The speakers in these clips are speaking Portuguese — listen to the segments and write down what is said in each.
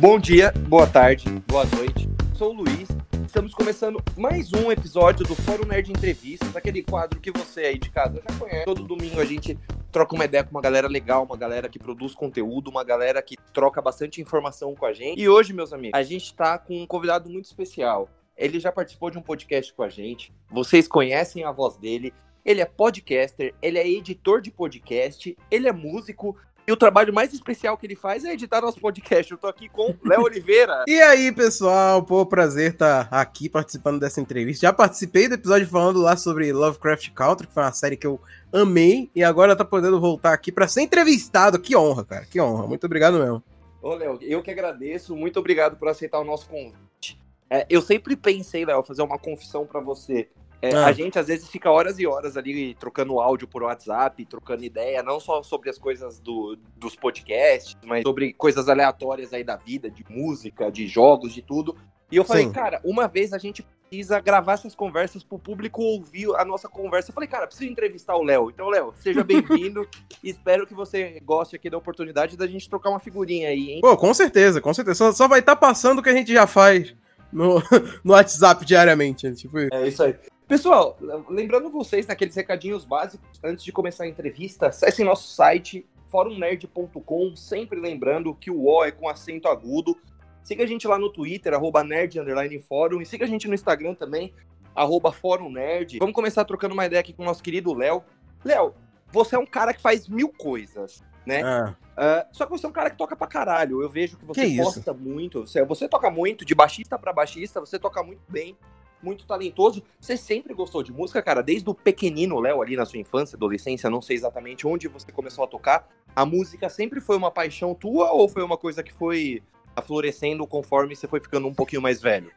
Bom dia, boa tarde, boa noite. Sou o Luiz. Estamos começando mais um episódio do Fórum Nerd Entrevistas, aquele quadro que você aí de casa já conhece. Todo domingo a gente troca uma ideia com uma galera legal, uma galera que produz conteúdo, uma galera que troca bastante informação com a gente. E hoje, meus amigos, a gente tá com um convidado muito especial. Ele já participou de um podcast com a gente. Vocês conhecem a voz dele. Ele é podcaster, ele é editor de podcast, ele é músico, e o trabalho mais especial que ele faz é editar nosso podcast. Eu tô aqui com Léo Oliveira. e aí, pessoal? Pô, prazer estar tá aqui participando dessa entrevista. Já participei do episódio falando lá sobre Lovecraft Country, que foi uma série que eu amei, e agora tá podendo voltar aqui para ser entrevistado. Que honra, cara, que honra. Muito obrigado mesmo. Ô, Léo, eu que agradeço. Muito obrigado por aceitar o nosso convite. É, eu sempre pensei, Léo, fazer uma confissão para você. É, ah. A gente às vezes fica horas e horas ali trocando áudio por WhatsApp, trocando ideia, não só sobre as coisas do, dos podcasts, mas sobre coisas aleatórias aí da vida, de música, de jogos, de tudo. E eu falei, Sim. cara, uma vez a gente precisa gravar essas conversas pro público ouvir a nossa conversa. Eu falei, cara, preciso entrevistar o Léo. Então, Léo, seja bem-vindo. Espero que você goste aqui da oportunidade da gente trocar uma figurinha aí, hein? Pô, com certeza, com certeza. Só, só vai estar tá passando o que a gente já faz no, no WhatsApp diariamente. Tipo... É isso aí. Pessoal, lembrando vocês naqueles recadinhos básicos, antes de começar a entrevista, acessem nosso site forumnerd.com, sempre lembrando que o O é com acento agudo. Siga a gente lá no Twitter, arroba nerd, e siga a gente no Instagram também, arroba fórum nerd. Vamos começar trocando uma ideia aqui com o nosso querido Léo. Léo, você é um cara que faz mil coisas, né? Ah. Uh, só que você é um cara que toca pra caralho. Eu vejo que você que gosta muito. Você, você toca muito, de baixista para baixista, você toca muito bem muito talentoso. Você sempre gostou de música, cara? Desde o pequenino, Léo, ali na sua infância, adolescência, não sei exatamente onde você começou a tocar. A música sempre foi uma paixão tua ou foi uma coisa que foi aflorescendo conforme você foi ficando um pouquinho mais velho?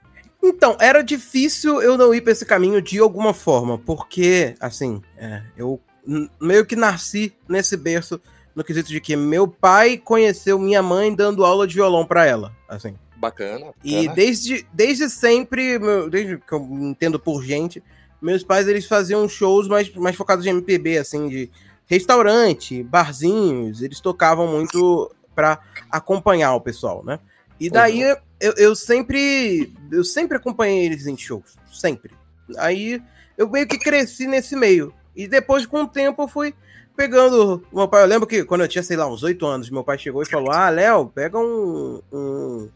Então, era difícil eu não ir para esse caminho de alguma forma, porque, assim, é, eu meio que nasci nesse berço no quesito de que meu pai conheceu minha mãe dando aula de violão para ela, assim. Bacana, bacana. E desde, desde sempre, desde que eu entendo por gente, meus pais eles faziam shows mais, mais focados em MPB, assim, de restaurante, barzinhos, eles tocavam muito para acompanhar o pessoal, né? E daí uhum. eu, eu sempre eu sempre acompanhei eles em shows, sempre. Aí eu meio que cresci nesse meio. E depois, com o tempo, eu fui pegando. Meu pai, eu lembro que quando eu tinha, sei lá, uns oito anos, meu pai chegou e falou: Ah, Léo, pega um, um,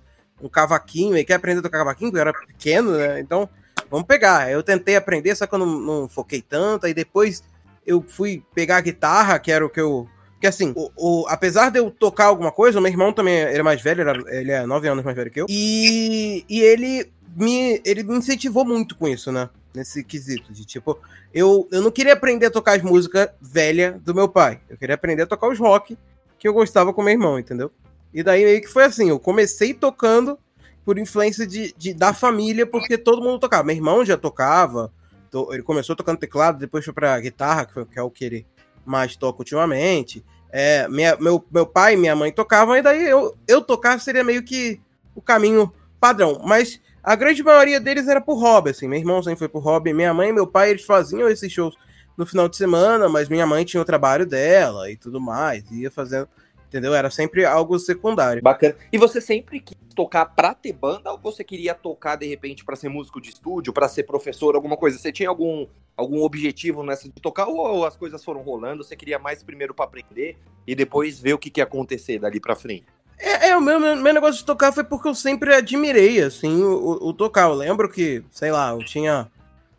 um cavaquinho, ele quer aprender a tocar cavaquinho, porque eu era pequeno, né? Então, vamos pegar. Eu tentei aprender, só que eu não, não foquei tanto, aí depois eu fui pegar a guitarra, que era o que eu. Que assim, o, o, apesar de eu tocar alguma coisa, o meu irmão também era mais velho, era, ele é nove anos mais velho que eu. E, e ele, me, ele me incentivou muito com isso, né? Nesse quesito. De tipo, eu, eu não queria aprender a tocar as músicas velhas do meu pai. Eu queria aprender a tocar os rock que eu gostava com meu irmão, entendeu? E daí meio que foi assim, eu comecei tocando por influência de, de, da família, porque todo mundo tocava. Meu irmão já tocava, to, ele começou tocando teclado, depois foi pra guitarra, que, foi, que é o que ele mais toca ultimamente. É, minha, meu, meu pai e minha mãe tocavam, e daí eu, eu tocar seria meio que o caminho padrão. Mas a grande maioria deles era por hobby, assim. Meu irmão sempre foi por hobby, minha mãe e meu pai, eles faziam esses shows no final de semana, mas minha mãe tinha o trabalho dela e tudo mais, ia fazendo entendeu? Era sempre algo secundário. Bacana. E você sempre quis tocar pra ter banda ou você queria tocar de repente para ser músico de estúdio, para ser professor, alguma coisa? Você tinha algum algum objetivo nessa de tocar ou as coisas foram rolando? Você queria mais primeiro para aprender e depois ver o que, que ia acontecer dali para frente? É, é o meu, meu, negócio de tocar foi porque eu sempre admirei, assim, o, o, tocar. Eu lembro que, sei lá, eu tinha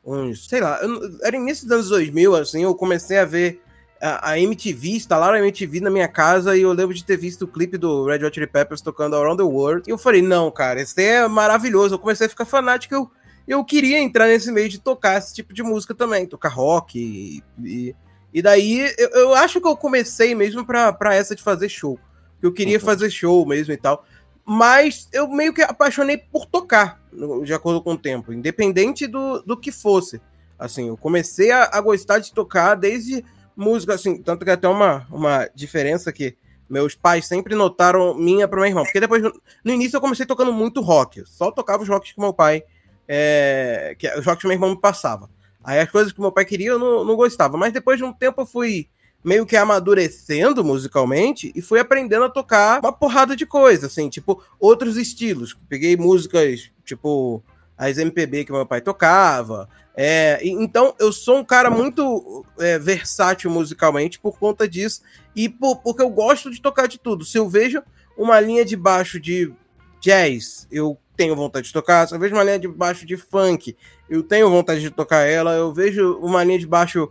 uns, sei lá, eu, era início dos anos 2000, assim, eu comecei a ver a, a MTV, instalaram a MTV na minha casa e eu lembro de ter visto o clipe do Red Hot Chili Peppers tocando Around the World. E eu falei, não, cara, esse é maravilhoso. Eu comecei a ficar fanático, eu, eu queria entrar nesse meio de tocar esse tipo de música também, tocar rock e, e, e daí eu, eu, acho que eu comecei mesmo pra, pra essa de fazer show. Eu queria uhum. fazer show mesmo e tal. Mas eu meio que apaixonei por tocar, de acordo com o tempo, independente do, do que fosse. Assim, eu comecei a, a gostar de tocar desde música, assim, tanto que até uma, uma diferença que meus pais sempre notaram minha para meu irmão. Porque depois, no início, eu comecei tocando muito rock. Só tocava os rocks que meu pai. É, que, os rocks que meu irmão me passava. Aí as coisas que meu pai queria eu não, não gostava. Mas depois de um tempo eu fui meio que amadurecendo musicalmente e fui aprendendo a tocar uma porrada de coisa, assim, tipo, outros estilos. Peguei músicas, tipo, as MPB que meu pai tocava. É, então, eu sou um cara muito é, versátil musicalmente por conta disso e por, porque eu gosto de tocar de tudo. Se eu vejo uma linha de baixo de jazz, eu tenho vontade de tocar. Se eu vejo uma linha de baixo de funk, eu tenho vontade de tocar ela. Eu vejo uma linha de baixo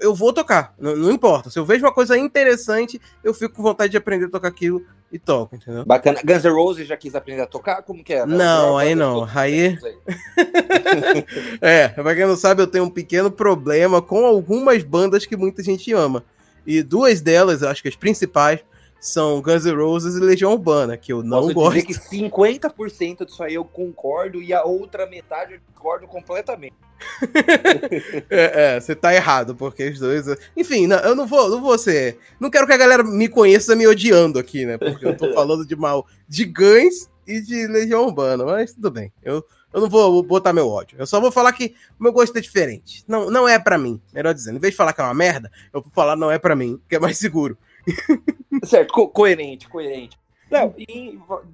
eu, vou tocar, não, importa. Se eu vejo uma coisa interessante, eu fico com vontade de aprender a tocar aquilo e toco, entendeu? Bacana. Guns N' Roses já quis aprender a tocar? Como que é? Não, aí não. Aí. é, pra quem não sabe, eu tenho um pequeno problema com algumas bandas que muita gente ama. E duas delas, acho que as principais, são Guns N' Roses e Legião Urbana, que eu não Posso gosto. Dizer que 50% disso aí eu concordo e a outra metade eu discordo completamente. é, é, você tá errado, porque os dois. Enfim, não, eu não vou, não vou ser. Não quero que a galera me conheça me odiando aqui, né? Porque eu tô falando de mal de Guns e de Legião Urbana, mas tudo bem. Eu, eu não vou botar meu ódio. Eu só vou falar que o meu gosto é diferente. Não, não é para mim, melhor dizendo. Em vez de falar que é uma merda, eu vou falar não é para mim, que é mais seguro. certo, co coerente, coerente. Léo,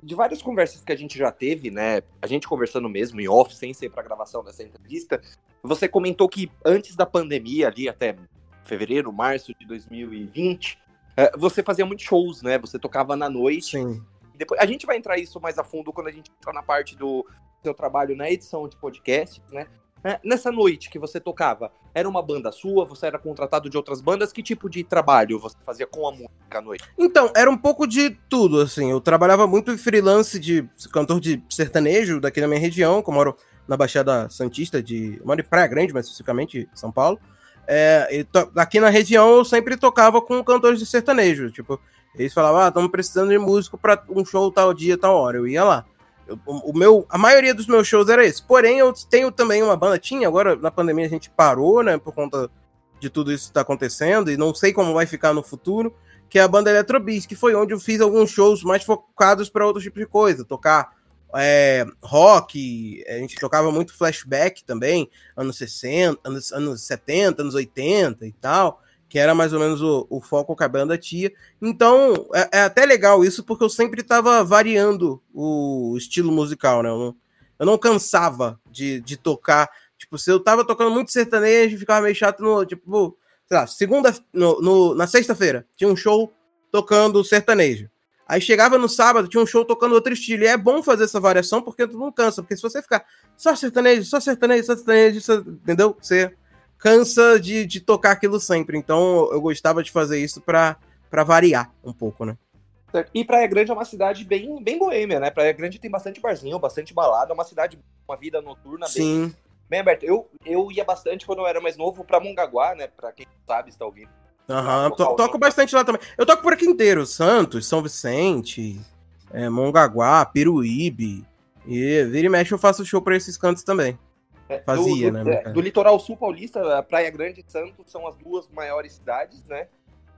de várias conversas que a gente já teve, né? A gente conversando mesmo em off, sem ser para gravação dessa entrevista, você comentou que antes da pandemia, ali até fevereiro, março de 2020, eh, você fazia muitos shows, né? Você tocava na noite. Sim. Depois, a gente vai entrar isso mais a fundo quando a gente entrar na parte do seu trabalho na edição de podcast, né? É, nessa noite que você tocava, era uma banda sua? Você era contratado de outras bandas? Que tipo de trabalho você fazia com a música à noite? Então, era um pouco de tudo, assim. Eu trabalhava muito em freelance de cantor de sertanejo daqui na minha região, que eu moro na Baixada Santista de. Moro em Praia Grande, mais especificamente São Paulo. É, aqui na região eu sempre tocava com cantores de sertanejo. Tipo, eles falavam, ah, estamos precisando de músico para um show tal dia, tal hora. Eu ia lá o, meu, a maioria dos meus shows era esse. Porém, eu tenho também uma banda, tinha, agora na pandemia a gente parou, né, por conta de tudo isso que tá acontecendo, e não sei como vai ficar no futuro, que é a banda Electrobeats, que foi onde eu fiz alguns shows mais focados para outro tipo de coisa, tocar é, rock, a gente tocava muito flashback também, anos 60, anos, anos 70, anos 80 e tal que era mais ou menos o, o foco que a banda tinha. Então, é, é até legal isso, porque eu sempre estava variando o estilo musical, né? Eu não, eu não cansava de, de tocar. Tipo, se eu tava tocando muito sertanejo, ficava meio chato no, tipo, sei lá, segunda, no, no na sexta-feira, tinha um show tocando sertanejo. Aí chegava no sábado, tinha um show tocando outro estilo. E é bom fazer essa variação, porque tu não cansa. Porque se você ficar só sertanejo, só sertanejo, só sertanejo, entendeu? Você cansa de, de tocar aquilo sempre. Então eu gostava de fazer isso para variar um pouco, né? E Praia Grande é uma cidade bem, bem boêmia, né? Praia Grande tem bastante barzinho, bastante balada, é uma cidade, uma vida noturna Sim. bem, bem aberta. Eu, eu ia bastante quando eu era mais novo pra Mongaguá, né? Pra quem sabe, está ouvindo. Aham, to toco bastante lá também. Eu toco por aqui inteiro, Santos, São Vicente, é, Mongaguá, Piruíbe. E vira e mexe eu faço show pra esses cantos também. É, Fazia, do, do, né? É, do litoral sul paulista, Praia Grande e Santos são as duas maiores cidades, né?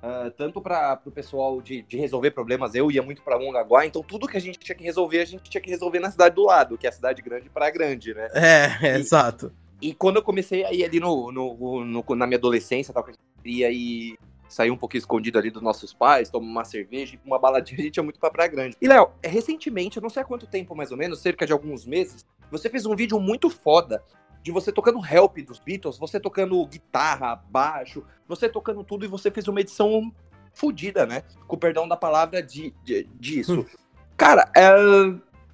Uh, tanto para o pessoal de, de, resolver problemas, eu ia muito para Mongaguá, então tudo que a gente tinha que resolver, a gente tinha que resolver na cidade do lado, que é a cidade grande Praia Grande, né? É, é e, exato. E quando eu comecei a ir ali no, no, no, na minha adolescência, tal, que a gente queria ir sair um pouquinho escondido ali dos nossos pais, tomar uma cerveja, uma baladinha, a gente ia muito pra Praia Grande. E, Léo, recentemente, eu não sei há quanto tempo mais ou menos, cerca de alguns meses, você fez um vídeo muito foda de você tocando help dos Beatles, você tocando guitarra, baixo, você tocando tudo e você fez uma edição fodida, né? Com perdão da palavra de, de disso. Hum. Cara, é,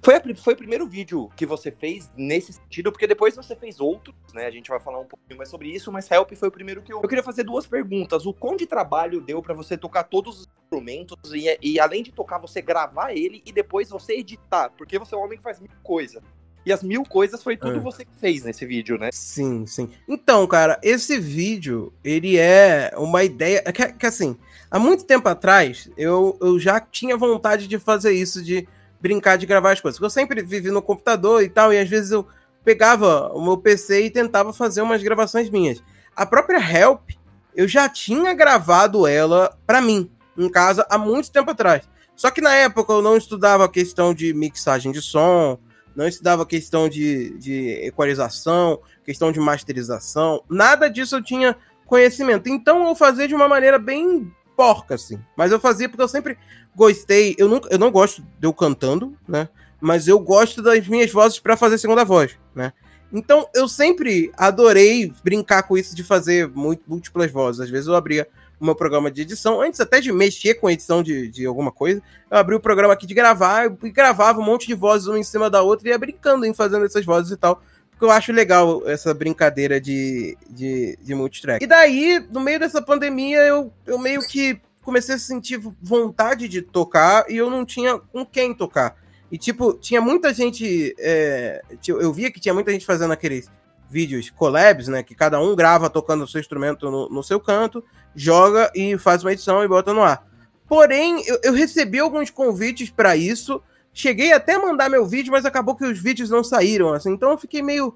foi, a, foi o primeiro vídeo que você fez nesse sentido, porque depois você fez outros, né? A gente vai falar um pouquinho mais sobre isso, mas Help foi o primeiro que eu. Eu queria fazer duas perguntas. O quão de trabalho deu para você tocar todos os instrumentos e, e, além de tocar, você gravar ele e depois você editar? Porque você é um homem que faz mil coisas. E as mil coisas foi tudo é. você que fez nesse vídeo, né? Sim, sim. Então, cara, esse vídeo, ele é uma ideia. Que, que assim, há muito tempo atrás, eu, eu já tinha vontade de fazer isso, de brincar de gravar as coisas. Porque eu sempre vivi no computador e tal, e às vezes eu pegava o meu PC e tentava fazer umas gravações minhas. A própria Help, eu já tinha gravado ela para mim, em casa, há muito tempo atrás. Só que na época eu não estudava a questão de mixagem de som, não estudava questão de, de equalização, questão de masterização, nada disso eu tinha conhecimento. Então eu fazia de uma maneira bem porca, assim. Mas eu fazia porque eu sempre gostei. Eu, nunca, eu não gosto de eu cantando, né? Mas eu gosto das minhas vozes para fazer segunda voz, né? Então eu sempre adorei brincar com isso de fazer múltiplas vozes. Às vezes eu abria o meu programa de edição, antes até de mexer com a edição de, de alguma coisa, eu abri o programa aqui de gravar e gravava um monte de vozes uma em cima da outra e ia brincando em fazendo essas vozes e tal. Porque eu acho legal essa brincadeira de, de, de multitrack. E daí, no meio dessa pandemia, eu, eu meio que comecei a sentir vontade de tocar e eu não tinha com quem tocar. E, tipo, tinha muita gente. É, eu via que tinha muita gente fazendo aqueles vídeos collabs, né? Que cada um grava tocando o seu instrumento no, no seu canto, joga e faz uma edição e bota no ar. Porém, eu, eu recebi alguns convites para isso, Cheguei até a mandar meu vídeo, mas acabou que os vídeos não saíram, assim. Então eu fiquei meio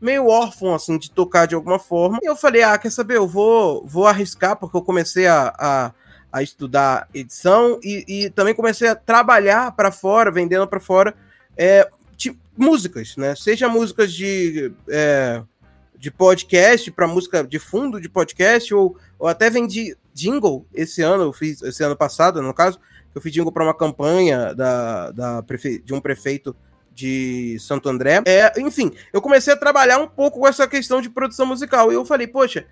meio órfão, assim, de tocar de alguma forma. E eu falei, ah, quer saber, eu vou, vou arriscar, porque eu comecei a, a, a estudar edição e, e, também comecei a trabalhar para fora, vendendo para fora, é, músicas, né? Seja músicas de, é, de podcast, para música de fundo de podcast, ou, ou até vendi jingle esse ano, eu fiz esse ano passado, no caso, eu fiz jingle para uma campanha da, da prefe... de um prefeito de Santo André. É, enfim, eu comecei a trabalhar um pouco com essa questão de produção musical. E eu falei, poxa,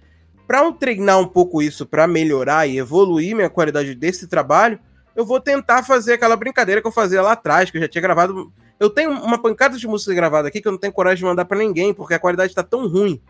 para treinar um pouco isso, para melhorar e evoluir minha qualidade desse trabalho, eu vou tentar fazer aquela brincadeira que eu fazia lá atrás, que eu já tinha gravado. Eu tenho uma pancada de música gravada aqui que eu não tenho coragem de mandar para ninguém, porque a qualidade está tão ruim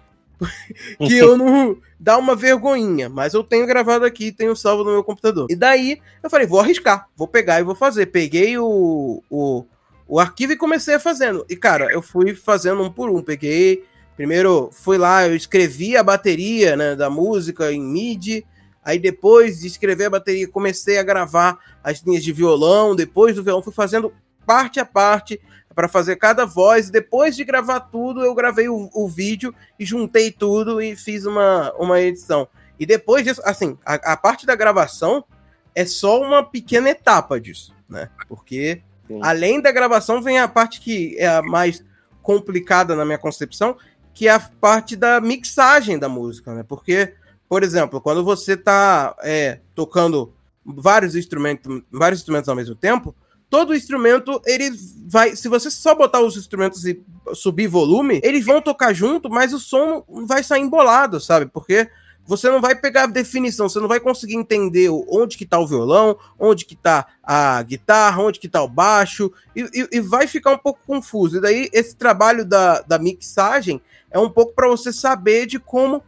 que eu não dá uma vergonhinha, mas eu tenho gravado aqui, tenho salvo no meu computador. E daí eu falei, vou arriscar, vou pegar e vou fazer. Peguei o, o, o arquivo e comecei a fazendo. E cara, eu fui fazendo um por um. Peguei, primeiro fui lá, eu escrevi a bateria né, da música em MIDI. Aí depois de escrever a bateria, comecei a gravar as linhas de violão. Depois do violão, fui fazendo parte a parte para fazer cada voz. Depois de gravar tudo, eu gravei o, o, vídeo e juntei tudo e fiz uma, uma edição. E depois disso, assim, a, a parte da gravação é só uma pequena etapa disso, né? Porque Sim. além da gravação vem a parte que é a mais complicada na minha concepção, que é a parte da mixagem da música, né? Porque, por exemplo, quando você está é, tocando vários instrumentos, vários instrumentos ao mesmo tempo, todo instrumento, ele vai. Se você só botar os instrumentos e subir volume, eles vão tocar junto, mas o som vai sair embolado, sabe? Porque você não vai pegar a definição, você não vai conseguir entender onde que tá o violão, onde que tá a guitarra, onde que tá o baixo, e, e, e vai ficar um pouco confuso. E daí, esse trabalho da, da mixagem é um pouco para você saber de como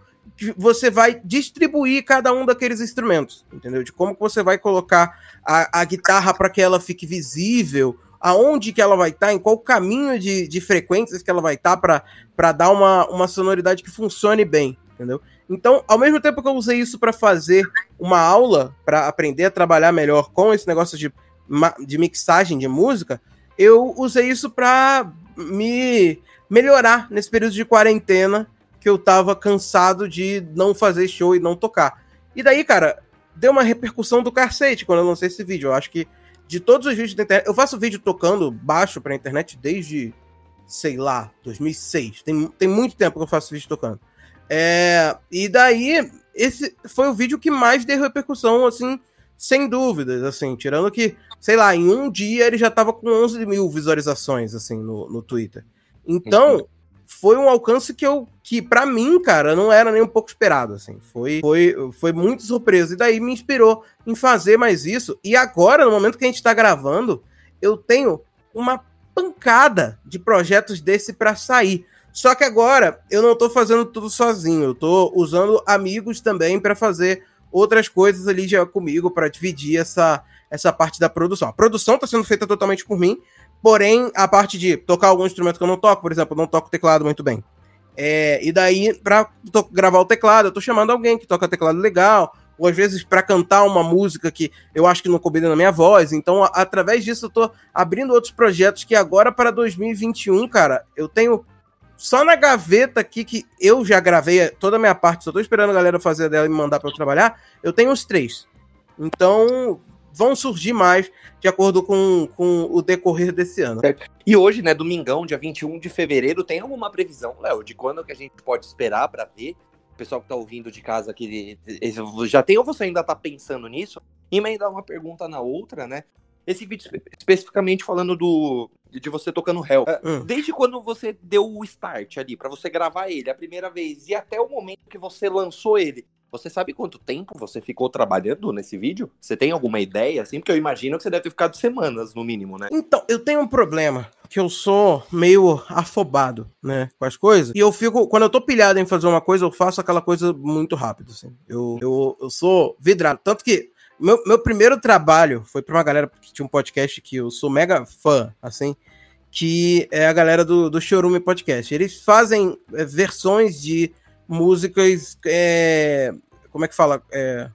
você vai distribuir cada um daqueles instrumentos, entendeu? De como que você vai colocar a, a guitarra para que ela fique visível, aonde que ela vai estar, tá, em qual caminho de, de frequências que ela vai estar tá para dar uma, uma sonoridade que funcione bem, entendeu? Então, ao mesmo tempo que eu usei isso para fazer uma aula, para aprender a trabalhar melhor com esse negócio de, de mixagem de música, eu usei isso para me melhorar nesse período de quarentena que eu tava cansado de não fazer show e não tocar. E daí, cara, deu uma repercussão do cacete quando eu lancei esse vídeo. Eu acho que de todos os vídeos da internet. Eu faço vídeo tocando baixo pra internet desde, sei lá, 2006. Tem, tem muito tempo que eu faço vídeo tocando. É, e daí, esse foi o vídeo que mais deu repercussão, assim, sem dúvidas, assim, tirando que, sei lá, em um dia ele já tava com 11 mil visualizações, assim, no, no Twitter. Então, uhum foi um alcance que eu que para mim, cara, não era nem um pouco esperado, assim. Foi foi foi muito surpresa e daí me inspirou em fazer mais isso. E agora, no momento que a gente tá gravando, eu tenho uma pancada de projetos desse para sair. Só que agora eu não tô fazendo tudo sozinho, eu tô usando amigos também para fazer outras coisas ali já comigo para dividir essa essa parte da produção. A produção tá sendo feita totalmente por mim, Porém, a parte de tocar algum instrumento que eu não toco, por exemplo, eu não toco teclado muito bem. É, e daí, pra gravar o teclado, eu tô chamando alguém que toca teclado legal, ou às vezes para cantar uma música que eu acho que não combina na minha voz. Então, através disso, eu tô abrindo outros projetos que agora para 2021, cara, eu tenho só na gaveta aqui que eu já gravei toda a minha parte, só tô esperando a galera fazer dela e me mandar para eu trabalhar. Eu tenho os três. Então, vão surgir mais de acordo com, com o decorrer desse ano. E hoje, né, domingão, dia 21 de fevereiro, tem alguma previsão, Léo, de quando que a gente pode esperar para ver pessoal que tá ouvindo de casa que já tem ou você ainda tá pensando nisso, emendar uma pergunta na outra, né? Esse vídeo especificamente falando do de você tocando réu. Hum. Desde quando você deu o start ali para você gravar ele a primeira vez e até o momento que você lançou ele, você sabe quanto tempo você ficou trabalhando nesse vídeo? Você tem alguma ideia, assim? Porque eu imagino que você deve ter ficado semanas, no mínimo, né? Então, eu tenho um problema, que eu sou meio afobado, né, com as coisas. E eu fico, quando eu tô pilhado em fazer uma coisa, eu faço aquela coisa muito rápido, assim. Eu, eu, eu sou vidrado. Tanto que meu, meu primeiro trabalho foi pra uma galera que tinha um podcast que eu sou mega fã, assim, que é a galera do, do Chorume Podcast. Eles fazem é, versões de músicas. É, como é que fala? É,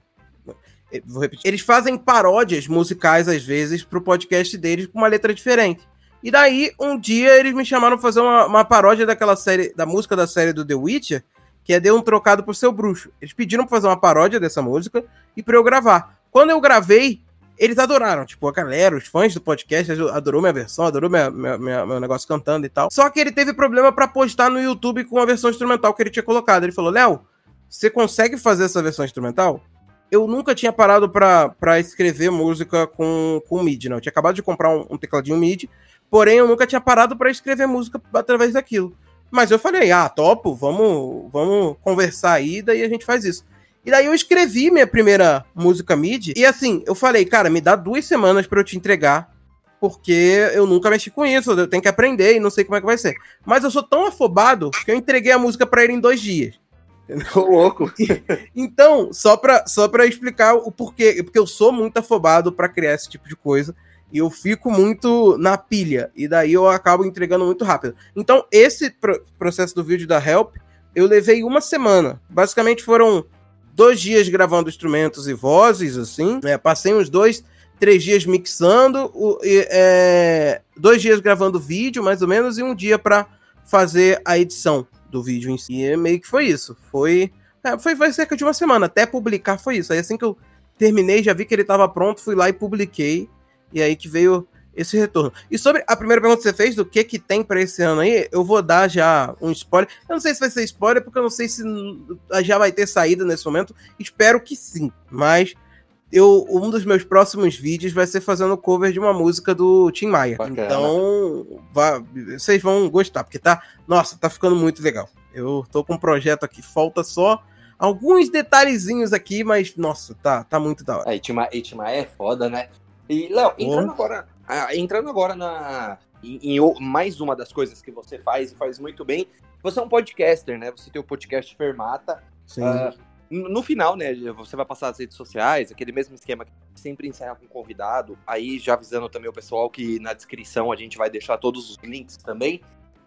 é, vou repetir. Eles fazem paródias musicais, às vezes, pro podcast deles com uma letra diferente. E daí, um dia, eles me chamaram pra fazer uma, uma paródia daquela série, da música da série do The Witcher, que é Deu um Trocado pro Seu Bruxo. Eles pediram pra fazer uma paródia dessa música e pra eu gravar. Quando eu gravei, eles adoraram. Tipo, a galera, os fãs do podcast adorou minha versão, adorou minha, minha, minha, meu negócio cantando e tal. Só que ele teve problema para postar no YouTube com a versão instrumental que ele tinha colocado. Ele falou: Léo, você consegue fazer essa versão instrumental? Eu nunca tinha parado para escrever música com, com MIDI, não. Eu tinha acabado de comprar um, um tecladinho MIDI, porém eu nunca tinha parado para escrever música através daquilo. Mas eu falei, ah, topo, vamos, vamos conversar aí, daí a gente faz isso. E daí eu escrevi minha primeira música MIDI. E assim, eu falei, cara, me dá duas semanas para eu te entregar. Porque eu nunca mexi com isso, eu tenho que aprender e não sei como é que vai ser. Mas eu sou tão afobado que eu entreguei a música para ele em dois dias. Tô louco. então, só pra, só pra explicar o porquê. Porque eu sou muito afobado para criar esse tipo de coisa. E eu fico muito na pilha. E daí eu acabo entregando muito rápido. Então, esse processo do vídeo da Help, eu levei uma semana. Basicamente foram dois dias gravando instrumentos e vozes, assim. Né? Passei uns dois, três dias mixando, o, e, é, dois dias gravando vídeo, mais ou menos, e um dia para fazer a edição do vídeo em si. E meio que foi isso. Foi, é, foi, foi cerca de uma semana. Até publicar foi isso. Aí assim que eu terminei, já vi que ele estava pronto, fui lá e publiquei. E aí que veio esse retorno. E sobre a primeira pergunta que você fez, do que que tem para esse ano aí, eu vou dar já um spoiler. Eu não sei se vai ser spoiler, porque eu não sei se já vai ter saída nesse momento. Espero que sim, mas eu, um dos meus próximos vídeos vai ser fazendo cover de uma música do Tim Maia. Bacana. Então, vocês vão gostar, porque tá, nossa, tá ficando muito legal. Eu tô com um projeto aqui, falta só alguns detalhezinhos aqui, mas nossa, tá, tá muito da hora. É, Tim Maia é foda, né? E, Léo, entrando agora ah, entrando agora na em, em, mais uma das coisas que você faz e faz muito bem, você é um podcaster, né? Você tem o podcast Fermata. Sim. Uh, no final, né, você vai passar as redes sociais, aquele mesmo esquema que sempre encerra com convidado. Aí já avisando também o pessoal que na descrição a gente vai deixar todos os links também.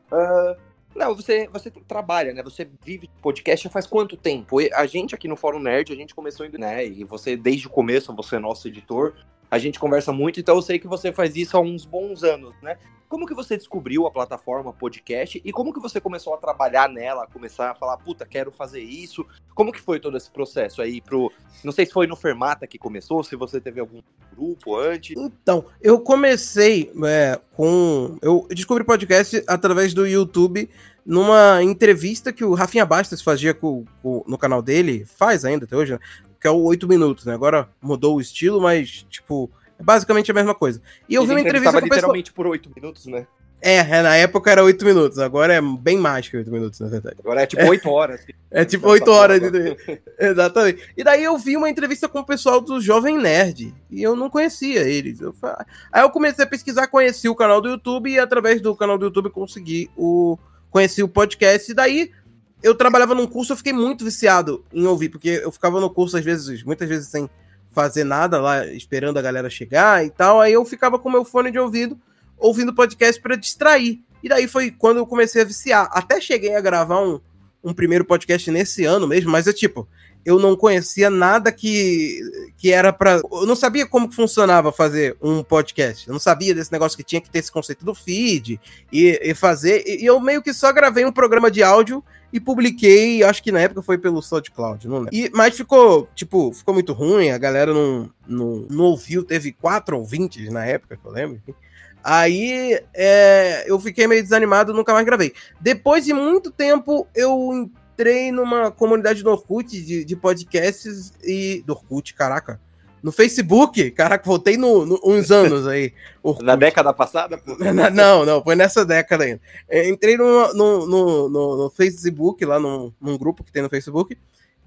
Uh, não, você, você trabalha, né? Você vive podcast faz quanto tempo? A gente aqui no Fórum Nerd, a gente começou, né? E você, desde o começo, você é nosso editor a gente conversa muito, então eu sei que você faz isso há uns bons anos, né? Como que você descobriu a plataforma podcast e como que você começou a trabalhar nela, começar a falar, puta, quero fazer isso? Como que foi todo esse processo aí pro... Não sei se foi no Fermata que começou, se você teve algum grupo antes. Então, eu comecei é, com... Eu descobri podcast através do YouTube numa entrevista que o Rafinha Bastos fazia com, com, no canal dele, faz ainda até hoje, né? Que é o 8 minutos, né? Agora mudou o estilo, mas, tipo, é basicamente a mesma coisa. E eu vi uma entrevista com literalmente pessoa... por 8 minutos, né? É, é, na época era 8 minutos, agora é bem mais que 8 minutos, na verdade. Agora é tipo 8 horas. É, tipo 8 horas. De... Exatamente. E daí eu vi uma entrevista com o pessoal do Jovem Nerd, e eu não conhecia eles. Eu... Aí eu comecei a pesquisar, conheci o canal do YouTube, e através do canal do YouTube consegui o... conheci o podcast, e daí eu trabalhava num curso, eu fiquei muito viciado em ouvir, porque eu ficava no curso, às vezes, muitas vezes sem fazer nada lá, esperando a galera chegar e tal. Aí eu ficava com meu fone de ouvido, ouvindo podcast para distrair. E daí foi quando eu comecei a viciar. Até cheguei a gravar um, um primeiro podcast nesse ano mesmo, mas é tipo, eu não conhecia nada que, que era para. Eu não sabia como funcionava fazer um podcast. Eu não sabia desse negócio que tinha que ter esse conceito do feed e, e fazer. E eu meio que só gravei um programa de áudio e publiquei, acho que na época foi pelo SoundCloud, não lembro. E, mas ficou, tipo, ficou muito ruim, a galera não, não, não ouviu, teve quatro ouvintes na época, que eu lembro. Aí é, eu fiquei meio desanimado, nunca mais gravei. Depois de muito tempo, eu entrei numa comunidade do Orkut de, de podcasts e. Do Orkut, caraca. No Facebook, caraca, voltei no, no, uns anos aí. Orkut. Na década passada? não, não, foi nessa década ainda. É, entrei no, no, no, no, Facebook, lá num, num grupo que tem no Facebook,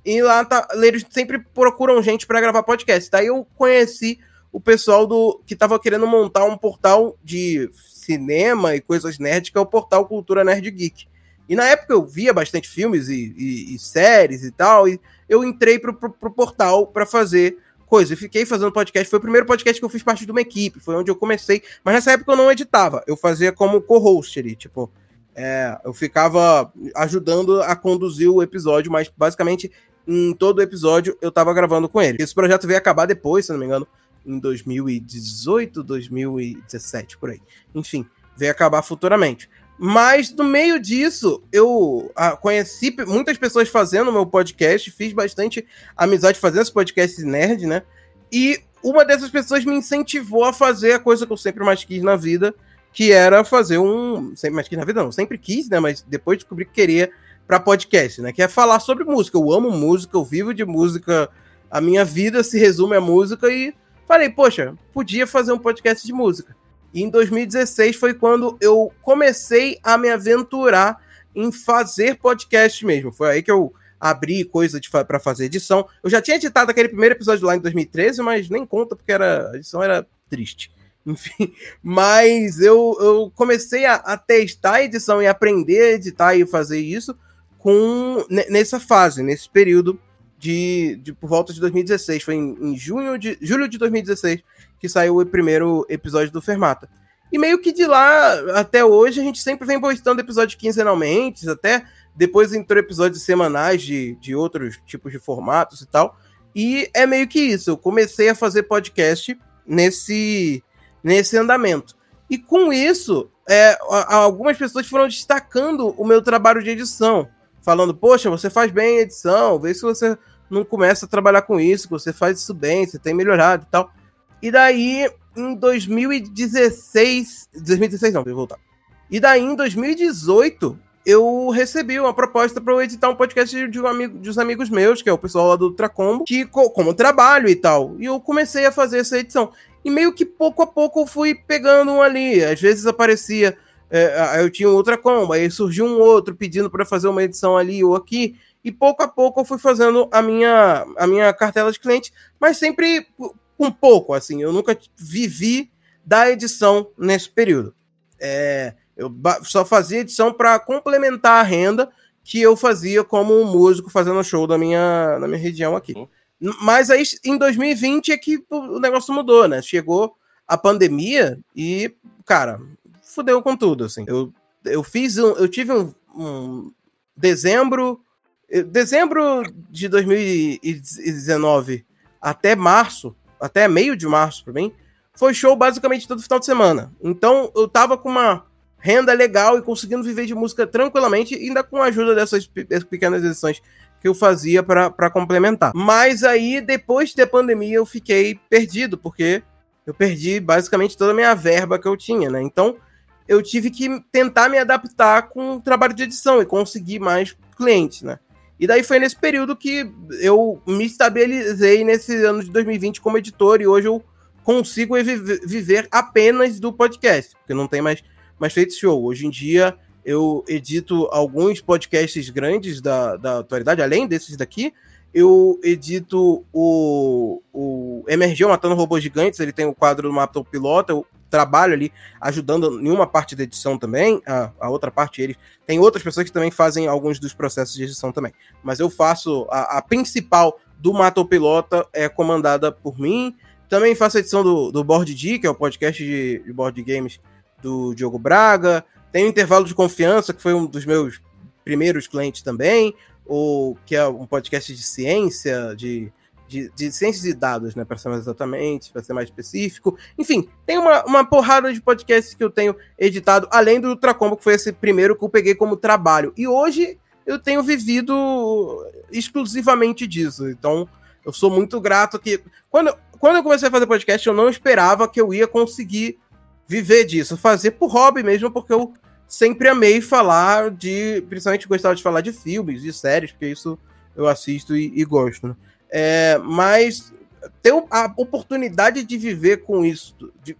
e lá tá, eles sempre procuram gente para gravar podcast. Daí eu conheci o pessoal do que tava querendo montar um portal de cinema e coisas nerd, que é o portal Cultura Nerd Geek. E na época eu via bastante filmes e, e, e séries e tal, e eu entrei pro, pro, pro portal para fazer coisa. Eu fiquei fazendo podcast, foi o primeiro podcast que eu fiz parte de uma equipe, foi onde eu comecei, mas nessa época eu não editava, eu fazia como co-host ali, tipo, é, eu ficava ajudando a conduzir o episódio, mas basicamente em todo episódio eu tava gravando com ele. Esse projeto veio acabar depois, se não me engano, em 2018, 2017, por aí. Enfim, veio acabar futuramente. Mas no meio disso, eu ah, conheci muitas pessoas fazendo meu podcast, fiz bastante amizade fazendo esse podcast nerd, né? E uma dessas pessoas me incentivou a fazer a coisa que eu sempre mais quis na vida, que era fazer um. Sempre mais quis na vida, não, sempre quis, né? Mas depois descobri que queria para podcast, né? Que é falar sobre música. Eu amo música, eu vivo de música, a minha vida se resume a música e Falei, poxa, podia fazer um podcast de música. E em 2016 foi quando eu comecei a me aventurar em fazer podcast mesmo. Foi aí que eu abri coisa para fazer edição. Eu já tinha editado aquele primeiro episódio lá em 2013, mas nem conta porque era, a edição era triste. Enfim, mas eu, eu comecei a, a testar a edição e aprender a editar e fazer isso com nessa fase, nesse período de, de, por volta de 2016. Foi em, em, junho de, julho de 2016 que saiu o primeiro episódio do Fermata. E meio que de lá até hoje a gente sempre vem postando episódios quinzenalmente, até depois entrou episódios semanais de, de outros tipos de formatos e tal. E é meio que isso. Eu comecei a fazer podcast nesse, nesse andamento. E com isso, é, algumas pessoas foram destacando o meu trabalho de edição falando, poxa, você faz bem edição, vê se você não começa a trabalhar com isso, que você faz isso bem, você tem melhorado e tal. E daí, em 2016. 2016 não, vou voltar. E daí, em 2018, eu recebi uma proposta para eu editar um podcast de, um amigo, de uns amigos meus, que é o pessoal lá do Tracombo, que como trabalho e tal. E eu comecei a fazer essa edição. E meio que pouco a pouco eu fui pegando um ali. Às vezes aparecia é, eu tinha outra combo, aí surgiu um outro pedindo para fazer uma edição ali ou aqui, e pouco a pouco eu fui fazendo a minha, a minha cartela de cliente, mas sempre com pouco, assim, eu nunca vivi da edição nesse período. É, eu só fazia edição para complementar a renda que eu fazia como músico fazendo show da minha, na minha região aqui. Uhum. Mas aí em 2020 é que o negócio mudou, né? Chegou a pandemia e, cara, fudeu com tudo, assim. Eu, eu fiz um. Eu tive um, um dezembro. Dezembro de 2019 até março, até meio de março para mim, foi show basicamente todo final de semana. Então eu tava com uma renda legal e conseguindo viver de música tranquilamente, ainda com a ajuda dessas pequenas edições que eu fazia para complementar. Mas aí, depois da pandemia, eu fiquei perdido, porque eu perdi basicamente toda a minha verba que eu tinha, né? Então, eu tive que tentar me adaptar com o trabalho de edição e conseguir mais clientes, né? E daí foi nesse período que eu me estabilizei nesse ano de 2020 como editor e hoje eu consigo viver apenas do podcast, porque não tem mais, mais feito show. Hoje em dia eu edito alguns podcasts grandes da, da atualidade, além desses daqui. Eu edito o, o MRG, Matando Robôs Gigantes, ele tem o quadro do Mapa Pilota, trabalho ali ajudando em uma parte da edição também, a, a outra parte eles. Tem outras pessoas que também fazem alguns dos processos de edição também. Mas eu faço a, a principal do Mato Pilota é comandada por mim. Também faço a edição do, do Board D, que é o podcast de, de board games do Diogo Braga. Tem o Intervalo de Confiança, que foi um dos meus primeiros clientes também, ou que é um podcast de ciência, de de, de ciências de dados, né? Para ser mais exatamente, para ser mais específico. Enfim, tem uma, uma porrada de podcasts que eu tenho editado, além do Ultracombo, que foi esse primeiro que eu peguei como trabalho. E hoje eu tenho vivido exclusivamente disso. Então, eu sou muito grato que. Quando, quando eu comecei a fazer podcast, eu não esperava que eu ia conseguir viver disso. Fazer por hobby mesmo, porque eu sempre amei falar de. Principalmente gostava de falar de filmes, de séries, porque isso eu assisto e, e gosto. Né? É, mas ter a oportunidade de viver com isso, de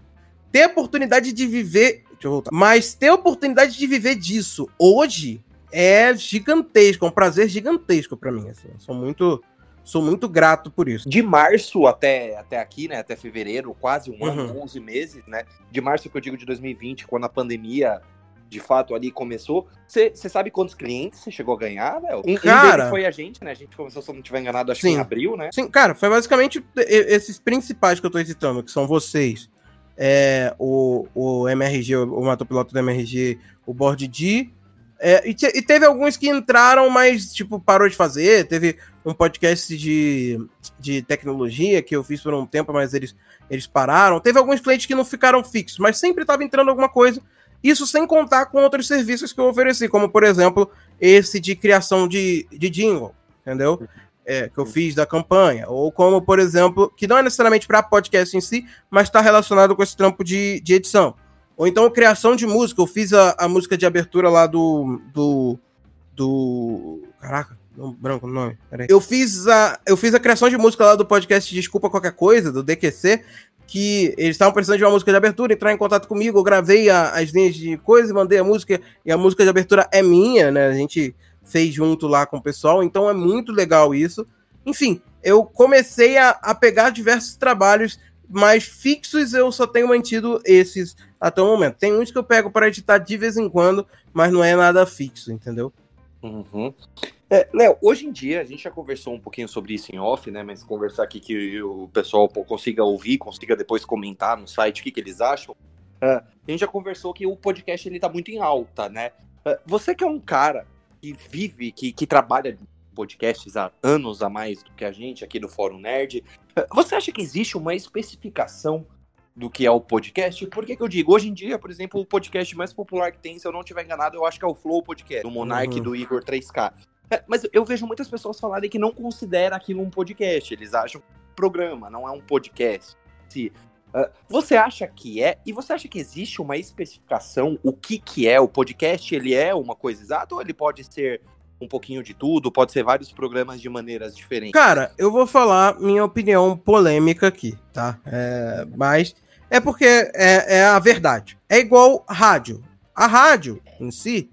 ter a oportunidade de viver. Deixa eu voltar. Mas ter a oportunidade de viver disso hoje é gigantesco, é um prazer gigantesco para mim. Assim. sou muito. Sou muito grato por isso. De março até, até aqui, né? Até fevereiro, quase um ano, uhum. 11 meses, né? De março que eu digo de 2020, quando a pandemia de fato ali começou. Você sabe quantos clientes você chegou a ganhar, Léo? Um, cara, um foi a gente, né? A gente começou, se eu não estiver enganado, acho sim, que em abril, né? Sim, cara, foi basicamente esses principais que eu tô citando, que são vocês, é, o, o MRG, o, o Matopiloto do MRG, o Board D. É, e, te, e, teve alguns que entraram, mas, tipo, parou de fazer. Teve um podcast de, de tecnologia que eu fiz por um tempo, mas eles, eles pararam. Teve alguns clientes que não ficaram fixos, mas sempre tava entrando alguma coisa. Isso sem contar com outros serviços que eu ofereci, como por exemplo esse de criação de, de jingle, entendeu? É, que eu fiz da campanha. Ou como, por exemplo, que não é necessariamente para podcast em si, mas está relacionado com esse trampo de, de edição. Ou então criação de música. Eu fiz a, a música de abertura lá do. do. do. Caraca, não, branco o nome. Peraí. Eu fiz, a, eu fiz a criação de música lá do podcast Desculpa Qualquer Coisa, do DQC, que eles estavam precisando de uma música de abertura, entrar em contato comigo, eu gravei a, as linhas de coisa, mandei a música, e a música de abertura é minha, né? A gente fez junto lá com o pessoal, então é muito legal isso. Enfim, eu comecei a, a pegar diversos trabalhos mais fixos, eu só tenho mantido esses até o momento. Tem uns que eu pego para editar de vez em quando, mas não é nada fixo, entendeu? Uhum. É, Léo, hoje em dia, a gente já conversou um pouquinho sobre isso em off, né? Mas conversar aqui que o pessoal consiga ouvir, consiga depois comentar no site o que, que eles acham. Uh, a gente já conversou que o podcast ele tá muito em alta, né? Uh, você que é um cara que vive, que, que trabalha podcasts há anos a mais do que a gente aqui do Fórum Nerd, uh, você acha que existe uma especificação do que é o podcast. Por que, que eu digo? Hoje em dia, por exemplo, o podcast mais popular que tem, se eu não estiver enganado, eu acho que é o Flow Podcast, do Monark uhum. do Igor 3K. É, mas eu vejo muitas pessoas falarem que não considera aquilo um podcast. Eles acham programa, não é um podcast. Se, uh, você acha que é? E você acha que existe uma especificação? O que, que é o podcast? Ele é uma coisa exata ou ele pode ser um pouquinho de tudo? Pode ser vários programas de maneiras diferentes? Cara, eu vou falar minha opinião polêmica aqui, tá? É, mas é porque é, é a verdade. É igual rádio. A rádio em si,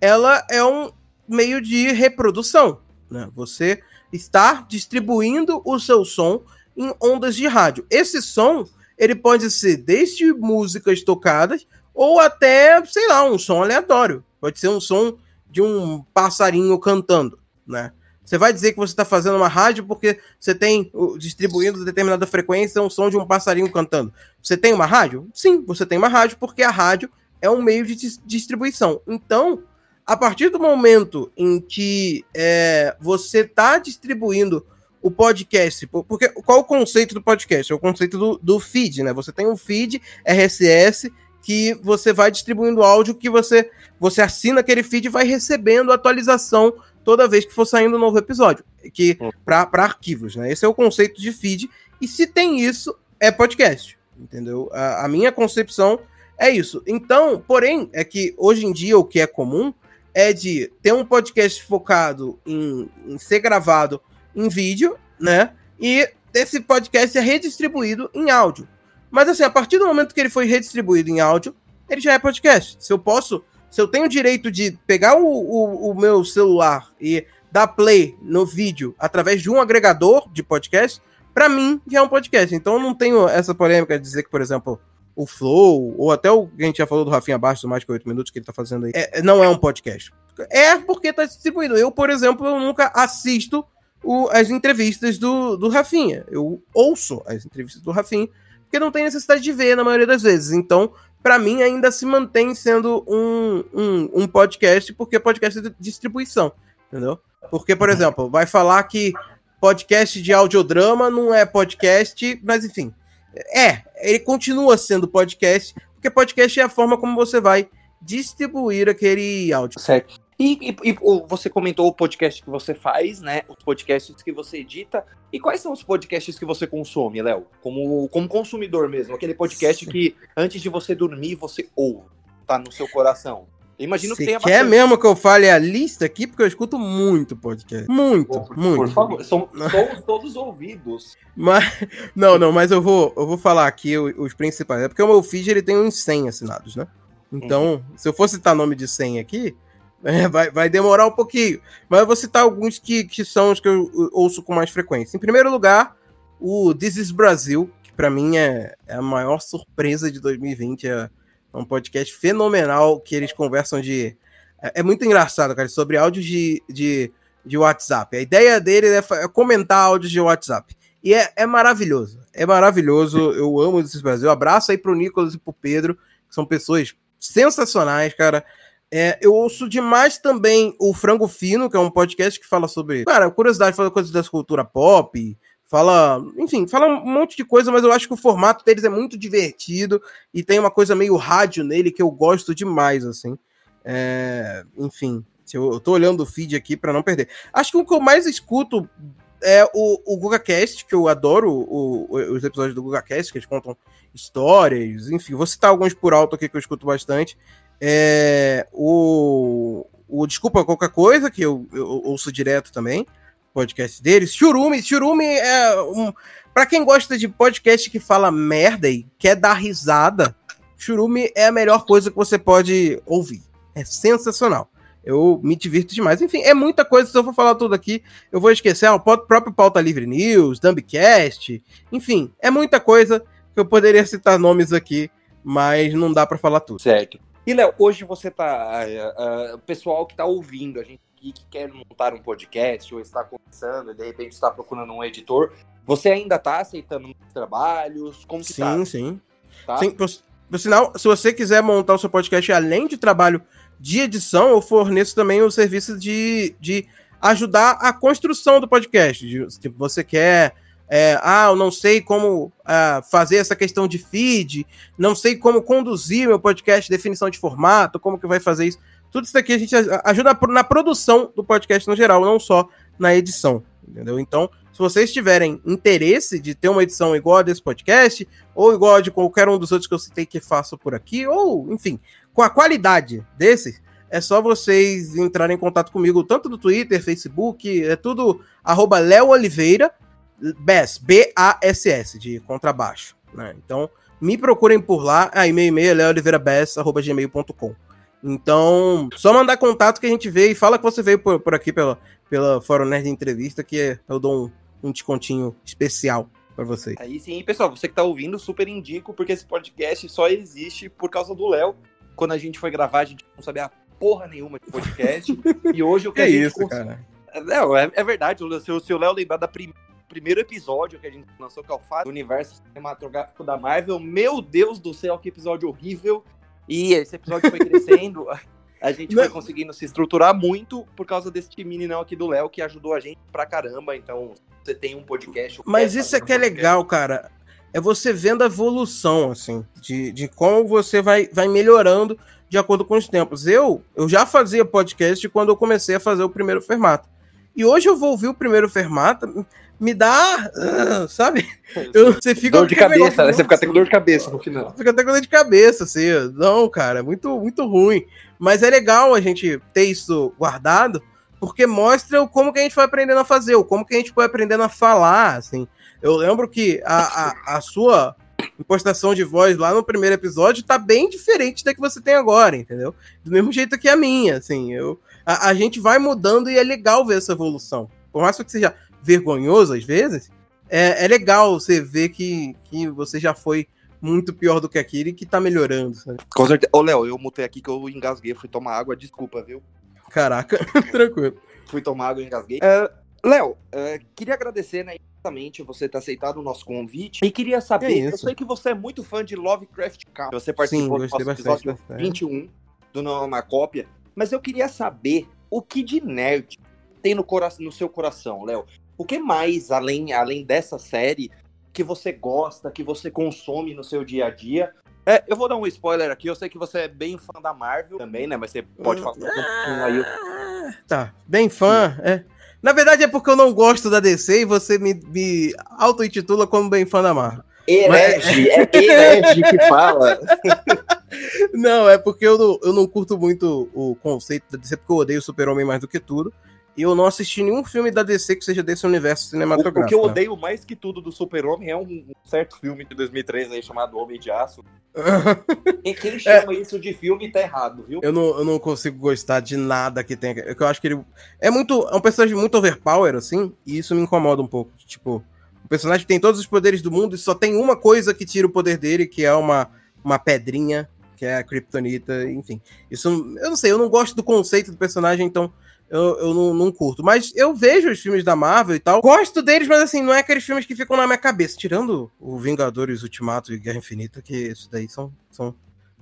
ela é um meio de reprodução. Né? Você está distribuindo o seu som em ondas de rádio. Esse som ele pode ser desde músicas tocadas ou até, sei lá, um som aleatório. Pode ser um som de um passarinho cantando, né? Você vai dizer que você está fazendo uma rádio porque você tem distribuindo determinada frequência um som de um passarinho cantando. Você tem uma rádio? Sim, você tem uma rádio porque a rádio é um meio de distribuição. Então, a partir do momento em que é, você está distribuindo o podcast, porque qual o conceito do podcast? É o conceito do, do feed, né? Você tem um feed RSS que você vai distribuindo áudio que você você assina aquele feed e vai recebendo atualização toda vez que for saindo um novo episódio, que hum. para arquivos, né? Esse é o conceito de feed. E se tem isso, é podcast, entendeu? A, a, minha concepção é isso. Então, porém, é que hoje em dia o que é comum é de ter um podcast focado em, em ser gravado em vídeo, né? E esse podcast é redistribuído em áudio. Mas assim, a partir do momento que ele foi redistribuído em áudio, ele já é podcast. Se eu posso se eu tenho o direito de pegar o, o, o, meu celular e dar play no vídeo através de um agregador de podcast, para mim já é um podcast. Então eu não tenho essa polêmica de dizer que, por exemplo, o Flow, ou até o que a gente já falou do Rafinha Bastos, mais que 8 minutos que ele tá fazendo aí, é, não é um podcast. É porque tá distribuído. Eu, por exemplo, eu nunca assisto o, as entrevistas do, do Rafinha. Eu ouço as entrevistas do Rafinha, porque não tem necessidade de ver na maioria das vezes. Então, para mim ainda se mantém sendo um, um, um, podcast, porque podcast é de distribuição, entendeu? Porque, por exemplo, vai falar que podcast de audiodrama não é podcast, mas enfim, é, ele continua sendo podcast, porque podcast é a forma como você vai distribuir aquele áudio. Certo. E, e, e, você comentou o podcast que você faz, né? Os podcasts que você edita. E quais são os podcasts que você consome, Léo? Como, como consumidor mesmo. Aquele podcast Sim. que antes de você dormir, você ouve. Tá no seu coração. Imagino Você que tenha quer bastante. mesmo que eu fale a lista aqui? Porque eu escuto muito podcast. Muito, por, muito. Por favor, somos, somos todos ouvidos. Mas, não, não, mas eu vou, eu vou falar aqui os, os principais. É porque o meu feed ele tem uns 100 assinados, né? Então, hum. se eu for citar nome de 100 aqui, é, vai, vai demorar um pouquinho. Mas eu vou citar alguns que, que são os que eu ouço com mais frequência. Em primeiro lugar, o This is Brasil, que para mim é, é, a maior surpresa de 2020. É um podcast fenomenal que eles conversam de. É, é muito engraçado, cara, sobre áudios de, de, de WhatsApp. A ideia dele é, é comentar áudios de WhatsApp. E é, é maravilhoso. É maravilhoso. Eu amo is Brasil. Abraço aí pro Nicolas e pro Pedro, que são pessoas sensacionais, cara. É, eu ouço demais também o Frango Fino, que é um podcast que fala sobre, cara, curiosidade, fala coisas da cultura pop, fala, enfim, fala um monte de coisa, mas eu acho que o formato deles é muito divertido e tem uma coisa meio rádio nele que eu gosto demais, assim. É, enfim, eu, eu tô olhando o feed aqui para não perder. Acho que o que eu mais escuto é o, o GugaCast, que eu adoro o, o, os episódios do GugaCast, que eles contam histórias, enfim, vou citar alguns por alto aqui que eu escuto bastante. É, o, o Desculpa Qualquer Coisa, que eu, eu ouço direto também, podcast deles. Churume, Churume é um. Pra quem gosta de podcast que fala merda e quer dar risada, Churume é a melhor coisa que você pode ouvir. É sensacional. Eu me divirto demais. Enfim, é muita coisa. Se eu for falar tudo aqui, eu vou esquecer. Ah, o próprio Pauta Livre News, Dumbcast. Enfim, é muita coisa que eu poderia citar nomes aqui, mas não dá para falar tudo. Certo. E, Léo, hoje você tá. Uh, uh, pessoal que tá ouvindo, a gente que quer montar um podcast ou está começando, de repente está procurando um editor, você ainda está aceitando trabalhos? Como que sim, tá? sim. Tá? Sim, por, por sinal, se você quiser montar o seu podcast além de trabalho de edição, eu forneço também o serviço de, de ajudar a construção do podcast. De, tipo, você quer é, ah, eu não sei como ah, fazer essa questão de feed, não sei como conduzir meu podcast, definição de formato, como que vai fazer isso. Tudo isso daqui a gente ajuda na produção do podcast no geral, não só na edição, entendeu? Então, se vocês tiverem interesse de ter uma edição igual a desse podcast, ou igual a de qualquer um dos outros que eu citei que faço por aqui, ou, enfim, com a qualidade desse, é só vocês entrarem em contato comigo, tanto no Twitter, Facebook, é tudo arroba Oliveira, Bass, de contrabaixo. Né? Então, me procurem por lá. A e-mail e-mail é leoliveirabass.gmail.com. Então, só mandar contato que a gente vê e fala que você veio por, por aqui pela, pela Fórum Nerd Entrevista, que eu dou um, um descontinho especial para vocês. Aí sim, pessoal, você que tá ouvindo, super indico, porque esse podcast só existe por causa do Léo. Quando a gente foi gravar, a gente não sabia porra nenhuma de podcast. e hoje o que, que a gente isso, cons... cara? Não, é, é verdade. Se o Léo lembrar da primeira primeiro episódio que a gente lançou, que é o Fato, do universo cinematográfico da Marvel. Meu Deus do céu, que episódio horrível. E esse episódio foi crescendo. a gente foi conseguindo se estruturar muito por causa desse meninão aqui do Léo, que ajudou a gente pra caramba. Então, você tem um podcast. Mas isso é que é legal, cara. É você vendo a evolução, assim, de, de como você vai, vai melhorando de acordo com os tempos. Eu, eu já fazia podcast quando eu comecei a fazer o primeiro Fermata. E hoje eu vou ouvir o primeiro Fermata, me dá, uh, sabe? Eu, você fica dor de cabeça, né? Você fica até com dor de cabeça no final. Fica até com dor de cabeça, assim. Não, cara, é muito, muito ruim. Mas é legal a gente ter isso guardado, porque mostra como que a gente foi aprendendo a fazer, ou como que a gente foi aprendendo a falar, assim. Eu lembro que a, a, a sua impostação de voz lá no primeiro episódio tá bem diferente da que você tem agora, entendeu? Do mesmo jeito que a minha, assim. Eu, a, a gente vai mudando e é legal ver essa evolução. Por mais que seja vergonhoso às vezes, é, é legal você ver que, que você já foi muito pior do que aquele e que tá melhorando, sabe? Com certeza. Ô, Léo, eu mutei aqui que eu engasguei, fui tomar água, desculpa, viu? Caraca, tranquilo. Fui tomar água e engasguei. Uh, Léo, uh, queria agradecer, né, imensamente você ter aceitado o nosso convite. E queria saber, é eu sei que você é muito fã de Lovecraft Country. Você participou Sim, do nosso bastante, episódio bastante. 21 do Não é uma Cópia. Mas eu queria saber o que de nerd tem no, cora no seu coração, Léo. O que mais, além, além dessa série, que você gosta, que você consome no seu dia a dia? É, eu vou dar um spoiler aqui, eu sei que você é bem fã da Marvel também, né? Mas você pode falar um pouquinho aí. Tá, bem fã, é. Na verdade é porque eu não gosto da DC e você me, me auto-intitula como bem fã da Marvel. Herege, é herege que fala. Não, é porque eu não, eu não curto muito o conceito da DC, porque eu odeio o Super-Homem mais do que tudo. E eu não assisti nenhum filme da DC que seja desse universo cinematográfico. O, que eu odeio mais que tudo do Super-Homem é um certo filme de 2003 aí chamado Homem de Aço. Quem, quem chama é, isso de filme tá errado, viu? Eu não, eu não consigo gostar de nada que tenha. Eu acho que ele. É muito. É um personagem muito overpower, assim, e isso me incomoda um pouco. Tipo, o personagem tem todos os poderes do mundo e só tem uma coisa que tira o poder dele, que é uma, uma pedrinha, que é a Kryptonita, enfim. Isso. Eu não sei, eu não gosto do conceito do personagem, então eu, eu não, não, curto. Mas eu vejo os filmes da Marvel e tal. Gosto deles, mas assim, não é aqueles filmes que ficam na minha cabeça. Tirando o Vingadores Ultimato e Guerra Infinita, que esses daí são. são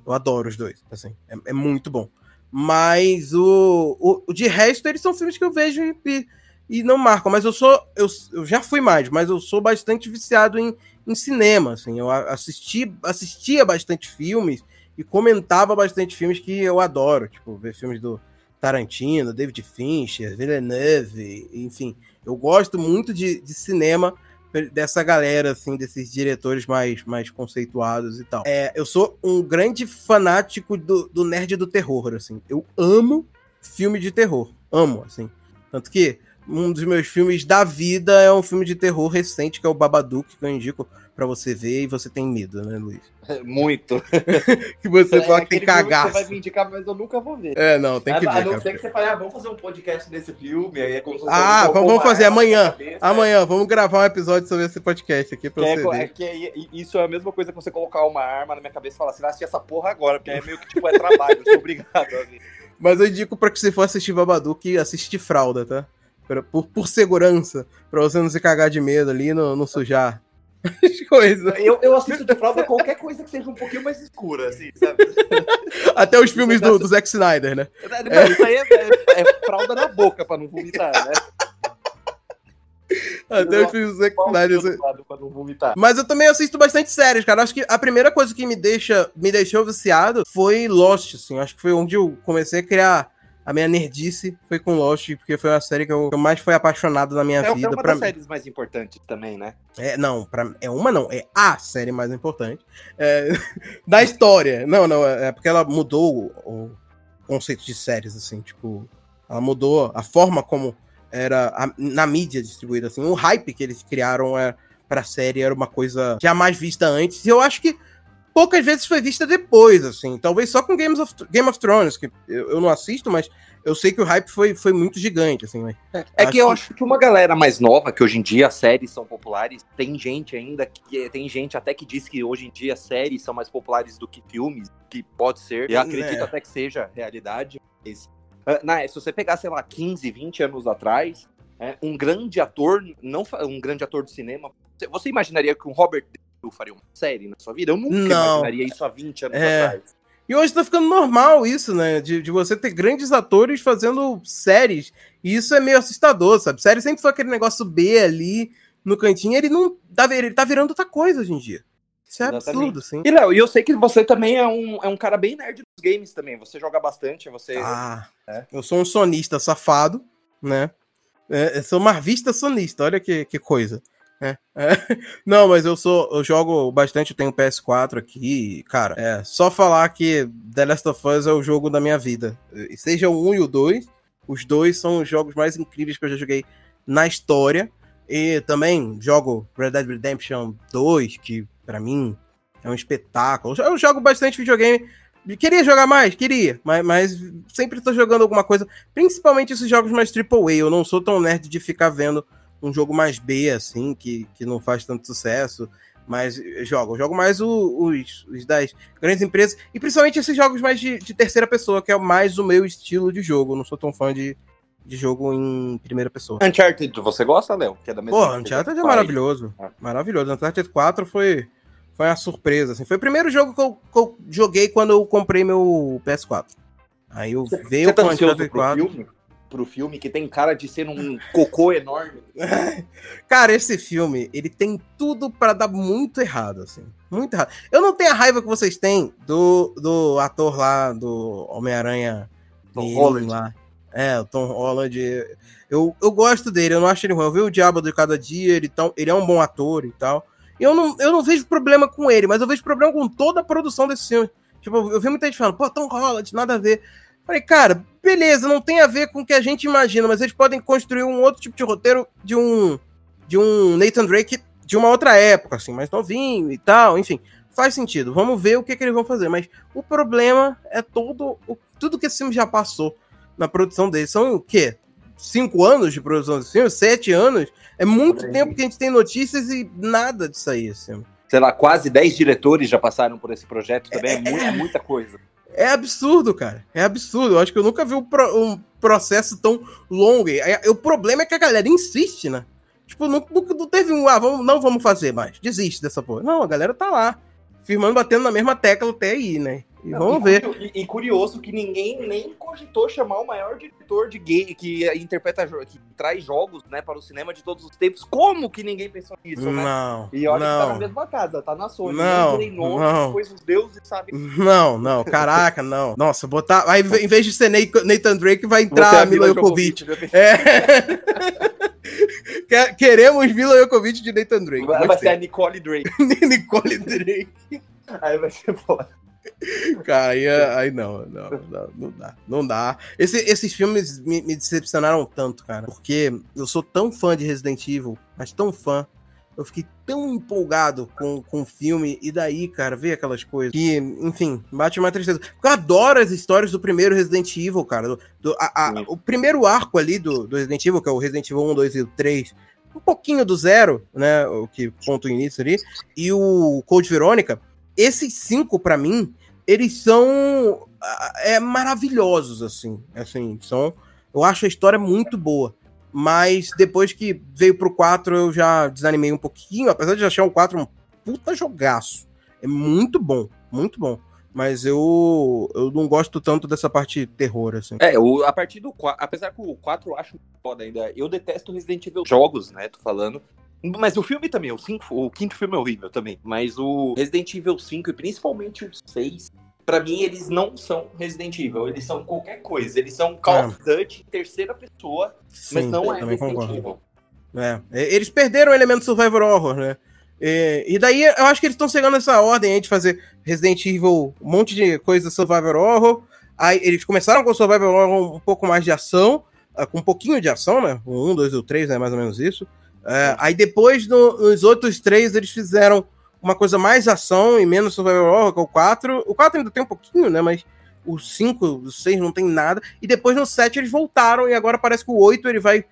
eu adoro os dois. Assim, é, é muito bom. Mas o, o, o, de resto, eles são filmes que eu vejo e, e não marcam. Mas eu sou. Eu, eu já fui mais, mas eu sou bastante viciado em, em cinema. Assim, eu assisti, assistia bastante filmes e comentava bastante filmes que eu adoro. Tipo, ver filmes do Tarantino, David Fincher, Villeneuve, enfim. Eu gosto muito de, de cinema dessa galera, assim, desses diretores mais, mais conceituados e tal. É, eu sou um grande fanático do, do nerd do terror, assim. Eu amo filme de terror. Amo, assim. Tanto que um dos meus filmes da vida é um filme de terror recente, que é o Babadook, que eu indico para você ver e você tem medo, né, Luiz? Muito. que você é, fala que tem cagaço. Você vai me indicar, mas eu nunca vou ver. É, não, tem que a, ver. A não ser que você fale, ah, vamos fazer um podcast desse filme, aí é como se Ah, um vamos fazer amanhã. Cabeça, amanhã, é. vamos gravar um episódio sobre esse podcast aqui pra que você é, ver. É que é, isso é a mesma coisa que você colocar uma arma na minha cabeça e falar assim, vai assistir essa porra agora, porque é meio que tipo, é trabalho, eu sou obrigado a ver. Mas eu indico pra que você for assistir Babadook, assiste fralda, tá? Por, por segurança, pra você não se cagar de medo ali, não, não sujar coisas. Eu, eu assisto de fralda qualquer coisa que seja um pouquinho mais escura, assim, sabe? Até os filmes do, do Zack Snyder, né? É, isso aí é, é, é, fralda na boca pra não vomitar, né? Até os filmes do Zack Snyder. Mas eu também assisto bastante séries, cara. Acho que a primeira coisa que me deixa me deixou viciado foi Lost, assim. Acho que foi onde eu comecei a criar a minha nerdice foi com Lost, porque foi a série que eu, mais fui apaixonado na minha é, vida. É uma das mim. séries mais importantes também, né? É, não, pra, é uma não, é a série mais importante é, da história. Não, não, é, é porque ela mudou o, o, conceito de séries, assim, tipo, ela mudou a forma como era a, na mídia distribuída, assim, o hype que eles criaram é, pra série era uma coisa jamais vista antes, e eu acho que poucas vezes foi vista depois, assim. Talvez só com Games of, Game of Thrones, que eu, eu não assisto, mas eu sei que o hype foi, foi muito gigante, assim. Né? É, é que eu que... acho que uma galera mais nova, que hoje em dia as séries são populares, tem gente ainda que tem gente até que diz que hoje em dia séries são mais populares do que filmes, que pode ser. Eu acredito é. até que seja realidade. Mas, uh, na, se você pegar, sei lá, 15, 20 anos atrás, é, um grande ator, não um grande ator de cinema, você imaginaria que um Robert eu faria uma série na sua vida? Eu nunca não. imaginaria isso há 20 anos é. atrás. E hoje tá ficando normal isso, né? De, de você ter grandes atores fazendo séries. E isso é meio assustador, sabe? Série sempre foi aquele negócio B ali no cantinho. Ele não. Tá, ele tá virando outra coisa hoje em dia. Isso é Exatamente. absurdo, sim. E, Léo, e eu sei que você também é um, é um cara bem nerd dos games também. Você joga bastante, você. Ah, é. eu sou um sonista safado, né? É, eu sou marvista sonista, olha que, que coisa. É. Não, mas eu sou. Eu jogo bastante, eu tenho PS4 aqui, cara. É, só falar que The Last of Us é o jogo da minha vida. Seja o 1 e o 2, os dois são os jogos mais incríveis que eu já joguei na história. E também jogo Red Dead Redemption 2, que para mim é um espetáculo. Eu jogo bastante videogame. Queria jogar mais? Queria, mas, mas sempre tô jogando alguma coisa. Principalmente esses jogos mais AAA. Eu não sou tão nerd de ficar vendo um jogo mais B, assim, que, que não faz tanto sucesso, mas jogo. jogo mais o, os, os das grandes empresas, e principalmente esses jogos mais de, de, terceira pessoa, que é mais o meu estilo de jogo. Eu não sou tão fã de, de jogo em primeira pessoa. Uncharted, você gosta, Léo? Que é da mesma Pô, Uncharted é maravilhoso. Ah. Maravilhoso. Uncharted 4 foi, foi uma surpresa, assim. Foi o primeiro jogo que eu, que eu joguei quando eu comprei meu PS4. Aí eu veio tá com o Uncharted 4. Filme? Pro filme, que tem cara de ser um cocô enorme. cara, esse filme, ele tem tudo para dar muito errado, assim. Muito errado. Eu não tenho a raiva que vocês têm do, do ator lá, do Homem-Aranha. Tom Holland. Lá. É, o Tom Holland. Eu, eu gosto dele, eu não acho ele ruim. Eu vi o Diabo de Cada Dia, ele, tão, ele é um bom ator e tal. Eu não, eu não vejo problema com ele, mas eu vejo problema com toda a produção desse filme. Tipo, eu vi muita gente falando, pô, Tom Holland, nada a ver. Falei, cara, beleza, não tem a ver com o que a gente imagina, mas eles podem construir um outro tipo de roteiro de um de um Nathan Drake de uma outra época, assim, mais novinho e tal, enfim. Faz sentido. Vamos ver o que, que eles vão fazer. Mas o problema é todo o, tudo que esse filme já passou na produção dele. São o quê? Cinco anos de produção desse filme? Sete anos? É muito tempo que a gente tem notícias e nada disso aí, assim. Sei lá, quase dez diretores já passaram por esse projeto também. É, é, é muita coisa. É absurdo, cara. É absurdo. Eu acho que eu nunca vi um, pro, um processo tão longo. E, e, o problema é que a galera insiste, né? Tipo, não, não teve um, ah, vamos, não vamos fazer mais. Desiste dessa porra. Não, a galera tá lá. Firmando, batendo na mesma tecla até aí, né? E não, vamos e, ver. E, e, curioso que ninguém nem cogitou chamar o maior diretor de game que interpreta, que traz jogos, né, para o cinema de todos os tempos. Como que ninguém pensou nisso, né? Não. E olha não. que tá na mesma casa, tá na Sony. Não. Nome, não. Depois os deuses sabem. Não, não, caraca, não. Nossa, botar. Aí, em vez de ser Nathan Drake, vai entrar Mila Jokovic. É. Queremos Mila Jokovic de Nathan Drake. Vai, vai ser a Nicole Drake. Nicole Drake. Aí vai ser foda. Cara, aí, aí não, não, não, não dá. Não dá. Esse, esses filmes me, me, decepcionaram tanto, cara. Porque eu sou tão fã de Resident Evil, mas tão fã. Eu fiquei tão empolgado com, com o filme, e daí, cara, ver aquelas coisas. Que, enfim, bate uma tristeza. Porque eu adoro as histórias do primeiro Resident Evil, cara. Do, do a, a, o primeiro arco ali do, do Resident Evil, que é o Resident Evil 1, 2 e 3 um pouquinho do zero, né? O que conta o início ali, e o Code Verônica, esses cinco, para mim, eles são é, maravilhosos, assim. Assim, são. Eu acho a história muito boa. Mas depois que veio pro 4, eu já desanimei um pouquinho, apesar de achar um 4 um puta jogaço. É muito bom, muito bom. Mas eu, eu não gosto tanto dessa parte terror, assim. É, o, a partir do 4, apesar que o 4 eu acho foda ainda, eu detesto Resident Evil jogos, né, tô falando. Mas o filme também, o, cinco, o quinto filme é horrível também. Mas o Resident Evil 5 e principalmente o 6, para mim eles não são Resident Evil, eles são qualquer coisa. Eles são Call é. of Duty terceira pessoa, Sim, mas não é Resident concordo. Evil. É. Eles perderam o elemento survival horror, né? E, e daí eu acho que eles estão chegando nessa ordem aí de fazer Resident Evil, um monte de coisa survival horror. Aí eles começaram com survival horror um pouco mais de ação, ah, com um pouquinho de ação, né? O 1, 2 e o 3, né? Mais ou menos isso. É, aí depois, no, nos outros três, eles fizeram uma coisa mais ação e menos survival horror, que é o 4. O 4 ainda tem um pouquinho, né? Mas o 5, o 6 não tem nada. E depois no 7 eles voltaram e agora parece que o 8 ele vai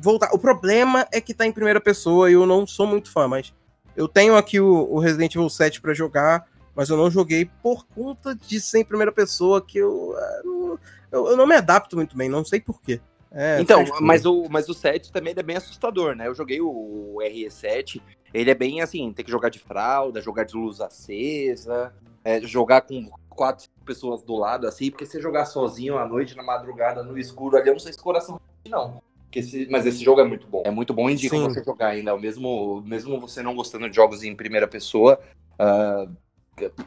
voltar. O problema é que tá em primeira pessoa e eu não sou muito fã, mas eu tenho aqui o, o Resident Evil 7 para jogar, mas eu não joguei por conta de ser em primeira pessoa que eu, é, eu, eu não me adapto muito bem, não sei porquê. É, então, mas o, mas o 7 também é bem assustador, né? Eu joguei o RE7, ele é bem assim, tem que jogar de fralda, jogar de luz acesa, é, jogar com quatro pessoas do lado, assim, porque se jogar sozinho à noite, na madrugada, no escuro ali, eu não sei se o coração não. Esse, mas esse jogo é muito bom. É muito bom, indico Sim. você jogar ainda. Mesmo, mesmo você não gostando de jogos em primeira pessoa, uh,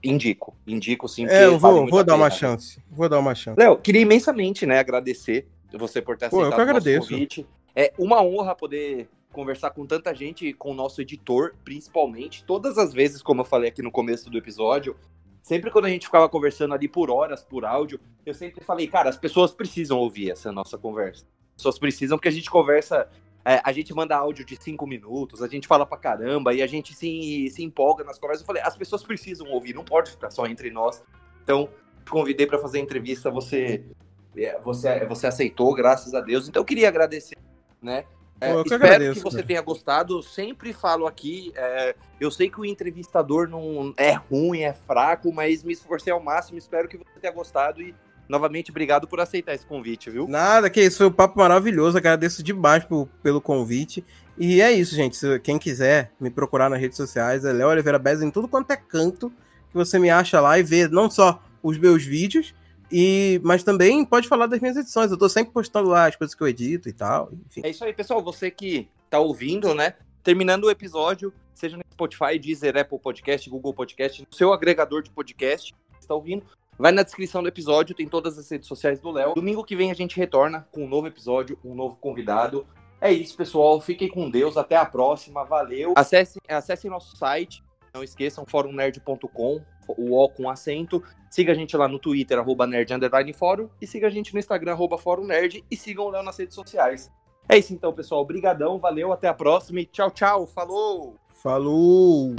indico. Indico sim. É, eu vou, vou dar uma chance. Vou dar uma chance. Léo, queria imensamente, né, agradecer você por ter aceitado Pô, eu que agradeço. convite. É uma honra poder conversar com tanta gente, com o nosso editor, principalmente. Todas as vezes, como eu falei aqui no começo do episódio, sempre quando a gente ficava conversando ali por horas, por áudio, eu sempre falei, cara, as pessoas precisam ouvir essa nossa conversa. As pessoas precisam, porque a gente conversa, é, a gente manda áudio de cinco minutos, a gente fala pra caramba e a gente se, se empolga nas conversas. Eu falei, as pessoas precisam ouvir, não pode ficar só entre nós. Então, te convidei para fazer a entrevista, você você, você aceitou, graças a Deus. Então eu queria agradecer, né? É, que espero agradeço, que você cara. tenha gostado. Sempre falo aqui, é, eu sei que o entrevistador não é ruim, é fraco, mas me esforcei ao máximo. Espero que você tenha gostado e novamente obrigado por aceitar esse convite, viu? Nada, que isso foi um papo maravilhoso. Agradeço demais por, pelo convite. E é isso, gente. Se, quem quiser me procurar nas redes sociais, é Léo Oliveira Bez em tudo quanto é canto que você me acha lá e vê não só os meus vídeos, e, mas também pode falar das minhas edições. Eu tô sempre postando lá as coisas que eu edito e tal. Enfim. É isso aí, pessoal. Você que tá ouvindo, né? Terminando o episódio, seja no Spotify, Deezer, Apple Podcast, Google Podcast, no seu agregador de podcast, está ouvindo. Vai na descrição do episódio, tem todas as redes sociais do Léo. Domingo que vem a gente retorna com um novo episódio, um novo convidado. É isso, pessoal. Fiquem com Deus. Até a próxima. Valeu. Acessem, acessem nosso site. Não esqueçam, forumnerd.com, o O com acento. Siga a gente lá no Twitter, arroba nerd underline fórum. E siga a gente no Instagram, arroba fórum nerd. E sigam o Léo nas redes sociais. É isso então, pessoal. Obrigadão, valeu, até a próxima e tchau, tchau. Falou! Falou!